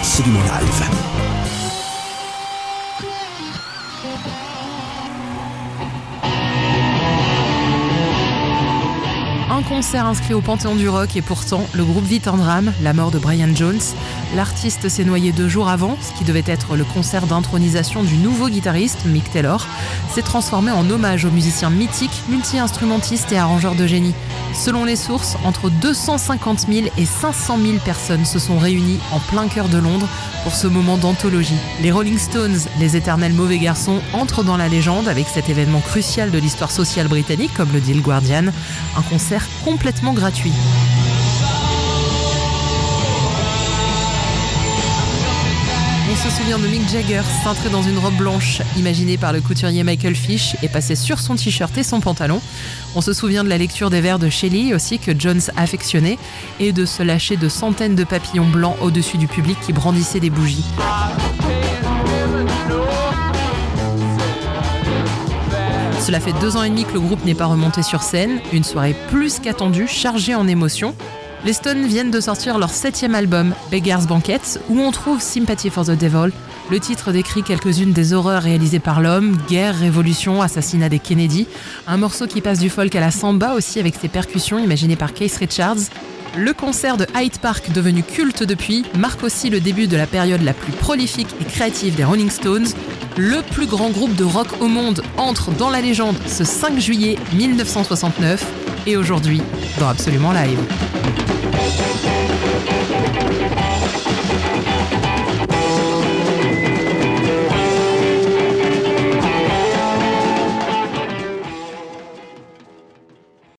Absolument Live. Un concert inscrit au Panthéon du Rock et pourtant, le groupe vit un drame, la mort de Brian Jones. L'artiste s'est noyé deux jours avant, ce qui devait être le concert d'intronisation du nouveau guitariste, Mick Taylor, s'est transformé en hommage au musicien mythique, multi-instrumentiste et arrangeur de génie. Selon les sources, entre 250 000 et 500 000 personnes se sont réunies en plein cœur de Londres pour ce moment d'anthologie. Les Rolling Stones, les éternels mauvais garçons, entrent dans la légende avec cet événement crucial de l'histoire sociale britannique, comme le dit le Guardian, un concert complètement gratuit. Se souvient de Mick Jagger cintré dans une robe blanche imaginée par le couturier Michael Fish et passé sur son t-shirt et son pantalon. On se souvient de la lecture des vers de Shelley aussi que Jones affectionnait et de se lâcher de centaines de papillons blancs au-dessus du public qui brandissait des bougies. Cela fait deux ans et demi que le groupe n'est pas remonté sur scène, une soirée plus qu'attendue, chargée en émotions. Les Stones viennent de sortir leur septième album, Beggar's Banquet, où on trouve Sympathy for the Devil. Le titre décrit quelques-unes des horreurs réalisées par l'homme, guerre, révolution, assassinat des Kennedy. Un morceau qui passe du folk à la samba aussi avec ses percussions imaginées par Keith Richards. Le concert de Hyde Park, devenu culte depuis, marque aussi le début de la période la plus prolifique et créative des Rolling Stones. Le plus grand groupe de rock au monde entre dans la légende ce 5 juillet 1969 et aujourd'hui dans Absolument Live. Thank you.